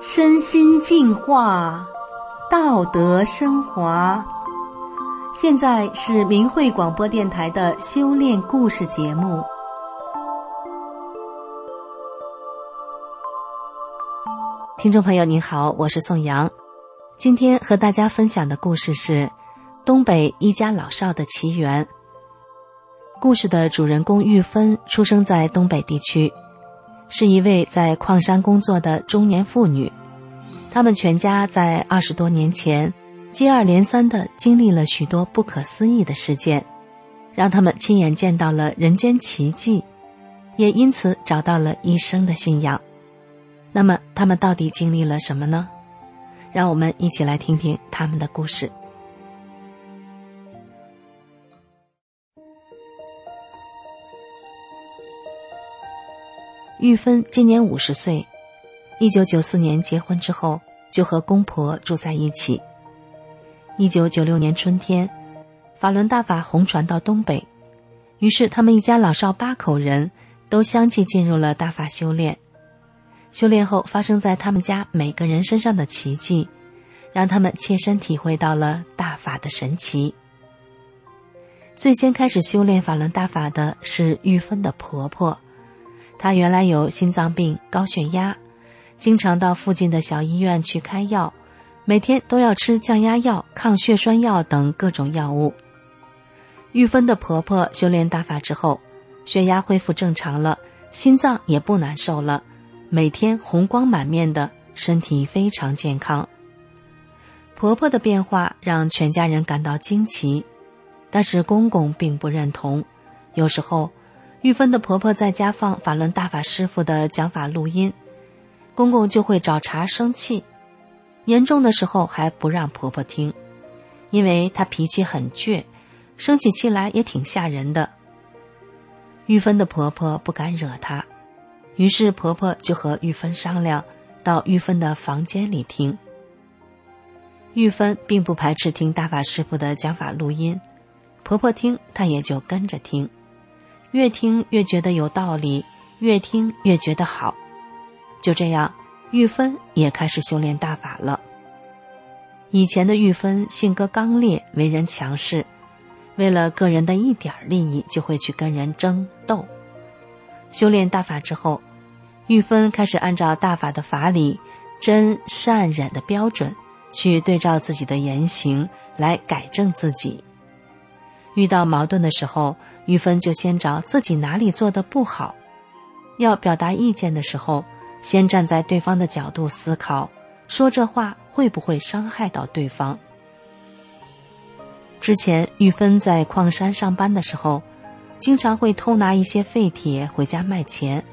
身心净化，道德升华。现在是明慧广播电台的修炼故事节目。听众朋友您好，我是宋阳。今天和大家分享的故事是东北一家老少的奇缘。故事的主人公玉芬出生在东北地区，是一位在矿山工作的中年妇女。他们全家在二十多年前。接二连三的经历了许多不可思议的事件，让他们亲眼见到了人间奇迹，也因此找到了一生的信仰。那么，他们到底经历了什么呢？让我们一起来听听他们的故事。玉芬今年五十岁，一九九四年结婚之后，就和公婆住在一起。一九九六年春天，法轮大法红传到东北，于是他们一家老少八口人都相继进入了大法修炼。修炼后发生在他们家每个人身上的奇迹，让他们切身体会到了大法的神奇。最先开始修炼法轮大法的是玉芬的婆婆，她原来有心脏病、高血压，经常到附近的小医院去开药。每天都要吃降压药、抗血栓药等各种药物。玉芬的婆婆修炼大法之后，血压恢复正常了，心脏也不难受了，每天红光满面的，身体非常健康。婆婆的变化让全家人感到惊奇，但是公公并不认同。有时候，玉芬的婆婆在家放法轮大法师傅的讲法录音，公公就会找茬生气。严重的时候还不让婆婆听，因为她脾气很倔，生起气来也挺吓人的。玉芬的婆婆不敢惹她，于是婆婆就和玉芬商量，到玉芬的房间里听。玉芬并不排斥听大法师傅的讲法录音，婆婆听她也就跟着听，越听越觉得有道理，越听越觉得好，就这样。玉芬也开始修炼大法了。以前的玉芬性格刚烈，为人强势，为了个人的一点利益，就会去跟人争斗。修炼大法之后，玉芬开始按照大法的法理、真善忍的标准，去对照自己的言行来改正自己。遇到矛盾的时候，玉芬就先找自己哪里做的不好，要表达意见的时候。先站在对方的角度思考，说这话会不会伤害到对方？之前玉芬在矿山上班的时候，经常会偷拿一些废铁回家卖钱，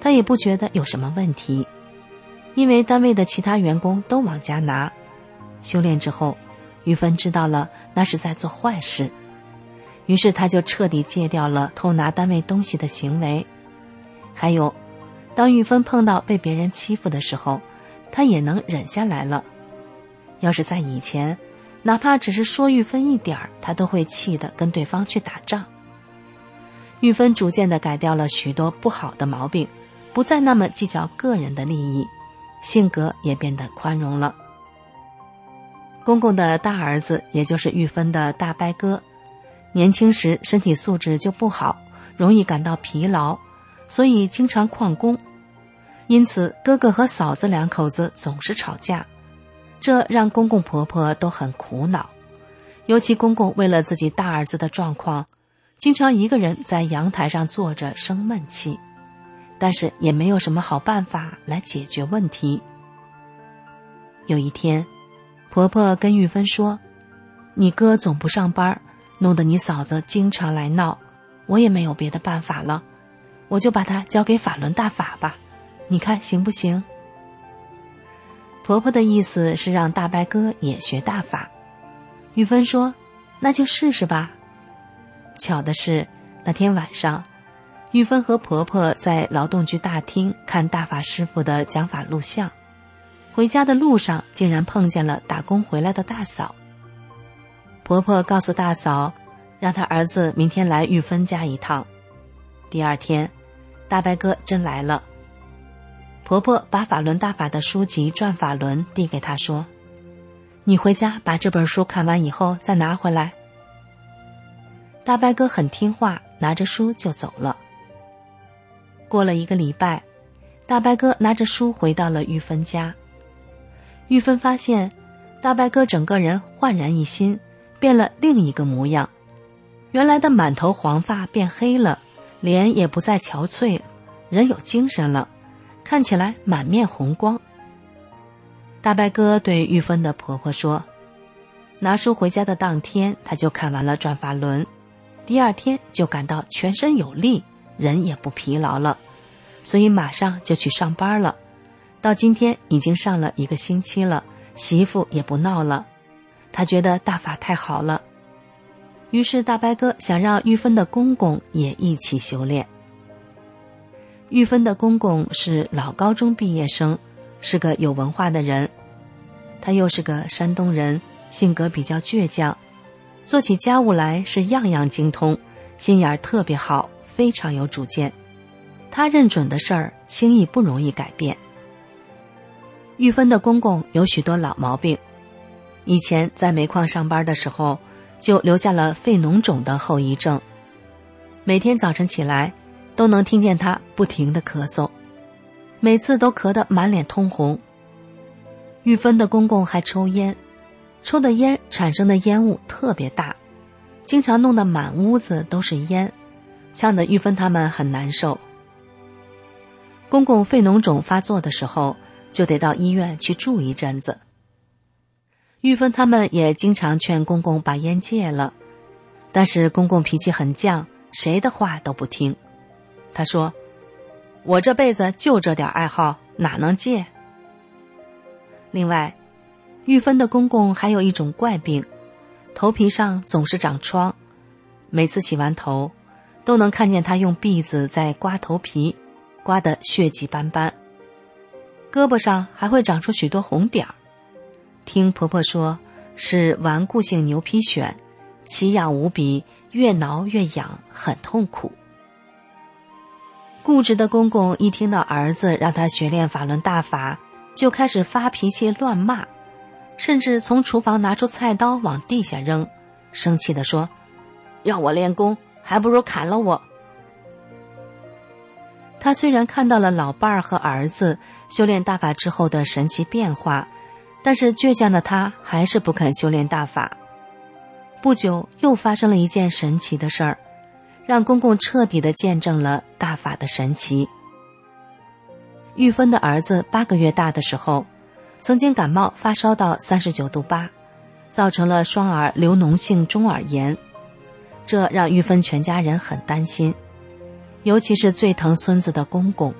她也不觉得有什么问题，因为单位的其他员工都往家拿。修炼之后，玉芬知道了那是在做坏事，于是他就彻底戒掉了偷拿单位东西的行为，还有。当玉芬碰到被别人欺负的时候，他也能忍下来了。要是在以前，哪怕只是说玉芬一点儿，他都会气得跟对方去打仗。玉芬逐渐的改掉了许多不好的毛病，不再那么计较个人的利益，性格也变得宽容了。公公的大儿子，也就是玉芬的大伯哥，年轻时身体素质就不好，容易感到疲劳，所以经常旷工。因此，哥哥和嫂子两口子总是吵架，这让公公婆婆都很苦恼。尤其公公为了自己大儿子的状况，经常一个人在阳台上坐着生闷气，但是也没有什么好办法来解决问题。有一天，婆婆跟玉芬说：“你哥总不上班，弄得你嫂子经常来闹，我也没有别的办法了，我就把她交给法轮大法吧。”你看行不行？婆婆的意思是让大伯哥也学大法。玉芬说：“那就试试吧。”巧的是，那天晚上，玉芬和婆婆在劳动局大厅看大法师傅的讲法录像。回家的路上，竟然碰见了打工回来的大嫂。婆婆告诉大嫂，让她儿子明天来玉芬家一趟。第二天，大白哥真来了。婆婆把法轮大法的书籍《转法轮》递给他说：“你回家把这本书看完以后再拿回来。”大白哥很听话，拿着书就走了。过了一个礼拜，大白哥拿着书回到了玉芬家。玉芬发现，大白哥整个人焕然一新，变了另一个模样。原来的满头黄发变黑了，脸也不再憔悴，人有精神了，看起来满面红光。大白哥对玉芬的婆婆说：“拿书回家的当天，他就看完了《转法轮》。”第二天就感到全身有力，人也不疲劳了，所以马上就去上班了。到今天已经上了一个星期了，媳妇也不闹了。他觉得大法太好了，于是大白哥想让玉芬的公公也一起修炼。玉芬的公公是老高中毕业生，是个有文化的人，他又是个山东人，性格比较倔强。做起家务来是样样精通，心眼儿特别好，非常有主见。他认准的事儿，轻易不容易改变。玉芬的公公有许多老毛病，以前在煤矿上班的时候，就留下了肺脓肿的后遗症。每天早晨起来，都能听见他不停的咳嗽，每次都咳得满脸通红。玉芬的公公还抽烟。抽的烟产生的烟雾特别大，经常弄得满屋子都是烟，呛得玉芬他们很难受。公公肺脓肿发作的时候，就得到医院去住一阵子。玉芬他们也经常劝公公把烟戒了，但是公公脾气很犟，谁的话都不听。他说：“我这辈子就这点爱好，哪能戒？”另外。玉芬的公公还有一种怪病，头皮上总是长疮，每次洗完头，都能看见他用篦子在刮头皮，刮得血迹斑斑。胳膊上还会长出许多红点儿，听婆婆说是顽固性牛皮癣，奇痒无比，越挠越痒，很痛苦。固执的公公一听到儿子让他学练法轮大法，就开始发脾气乱骂。甚至从厨房拿出菜刀往地下扔，生气地说：“要我练功，还不如砍了我。”他虽然看到了老伴儿和儿子修炼大法之后的神奇变化，但是倔强的他还是不肯修炼大法。不久，又发生了一件神奇的事儿，让公公彻底的见证了大法的神奇。玉芬的儿子八个月大的时候。曾经感冒发烧到三十九度八，造成了双耳流脓性中耳炎，这让玉芬全家人很担心，尤其是最疼孙子的公公。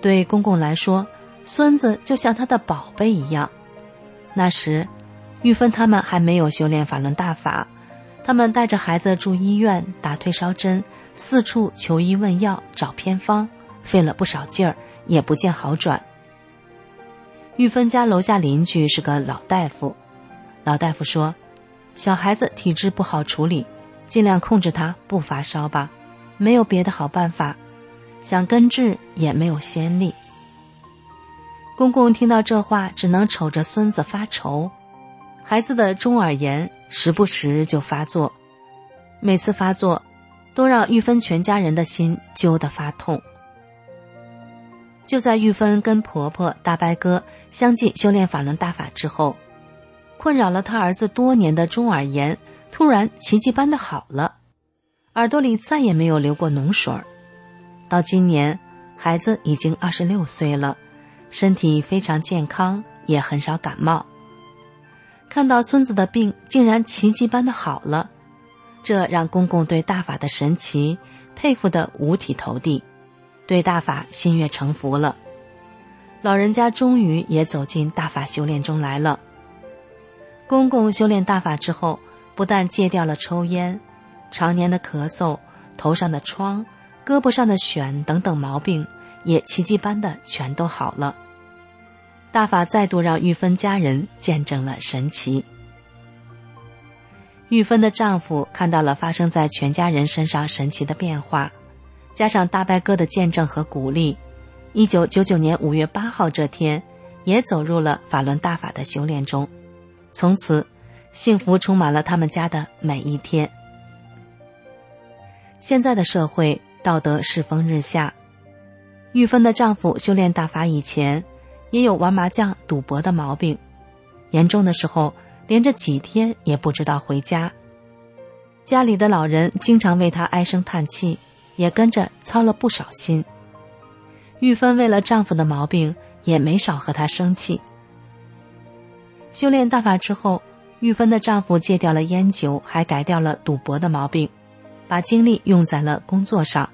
对公公来说，孙子就像他的宝贝一样。那时，玉芬他们还没有修炼法轮大法，他们带着孩子住医院打退烧针，四处求医问药找偏方，费了不少劲儿，也不见好转。玉芬家楼下邻居是个老大夫，老大夫说：“小孩子体质不好处理，尽量控制他不发烧吧，没有别的好办法，想根治也没有先例。”公公听到这话，只能瞅着孙子发愁。孩子的中耳炎时不时就发作，每次发作，都让玉芬全家人的心揪得发痛。就在玉芬跟婆婆、大白哥相继修炼法轮大法之后，困扰了他儿子多年的中耳炎突然奇迹般的好了，耳朵里再也没有流过脓水儿。到今年，孩子已经二十六岁了，身体非常健康，也很少感冒。看到孙子的病竟然奇迹般的好了，这让公公对大法的神奇佩服得五体投地。对大法心悦诚服了，老人家终于也走进大法修炼中来了。公公修炼大法之后，不但戒掉了抽烟，常年的咳嗽、头上的疮、胳膊上的癣等等毛病，也奇迹般的全都好了。大法再度让玉芬家人见证了神奇。玉芬的丈夫看到了发生在全家人身上神奇的变化。加上大拜哥的见证和鼓励，一九九九年五月八号这天，也走入了法轮大法的修炼中。从此，幸福充满了他们家的每一天。现在的社会道德世风日下，玉芬的丈夫修炼大法以前，也有玩麻将、赌博的毛病，严重的时候连着几天也不知道回家。家里的老人经常为他唉声叹气。也跟着操了不少心。玉芬为了丈夫的毛病，也没少和他生气。修炼大法之后，玉芬的丈夫戒掉了烟酒，还改掉了赌博的毛病，把精力用在了工作上，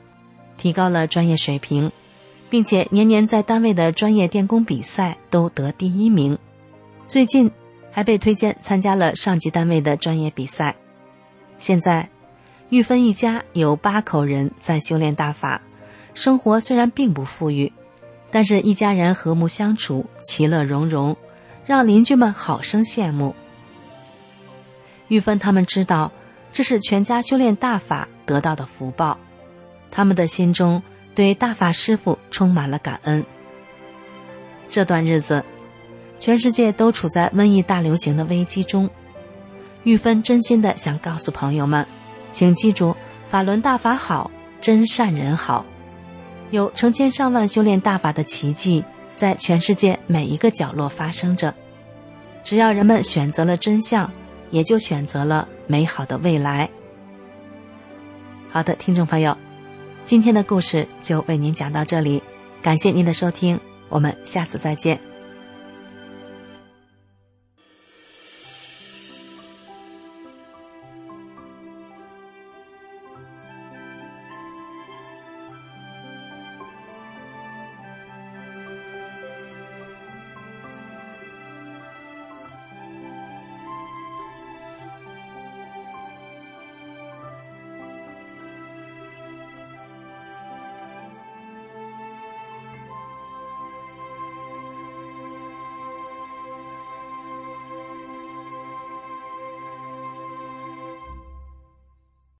提高了专业水平，并且年年在单位的专业电工比赛都得第一名。最近还被推荐参加了上级单位的专业比赛。现在。玉芬一家有八口人在修炼大法，生活虽然并不富裕，但是一家人和睦相处，其乐融融，让邻居们好生羡慕。玉芬他们知道，这是全家修炼大法得到的福报，他们的心中对大法师傅充满了感恩。这段日子，全世界都处在瘟疫大流行的危机中，玉芬真心的想告诉朋友们。请记住，法轮大法好，真善人好，有成千上万修炼大法的奇迹，在全世界每一个角落发生着。只要人们选择了真相，也就选择了美好的未来。好的，听众朋友，今天的故事就为您讲到这里，感谢您的收听，我们下次再见。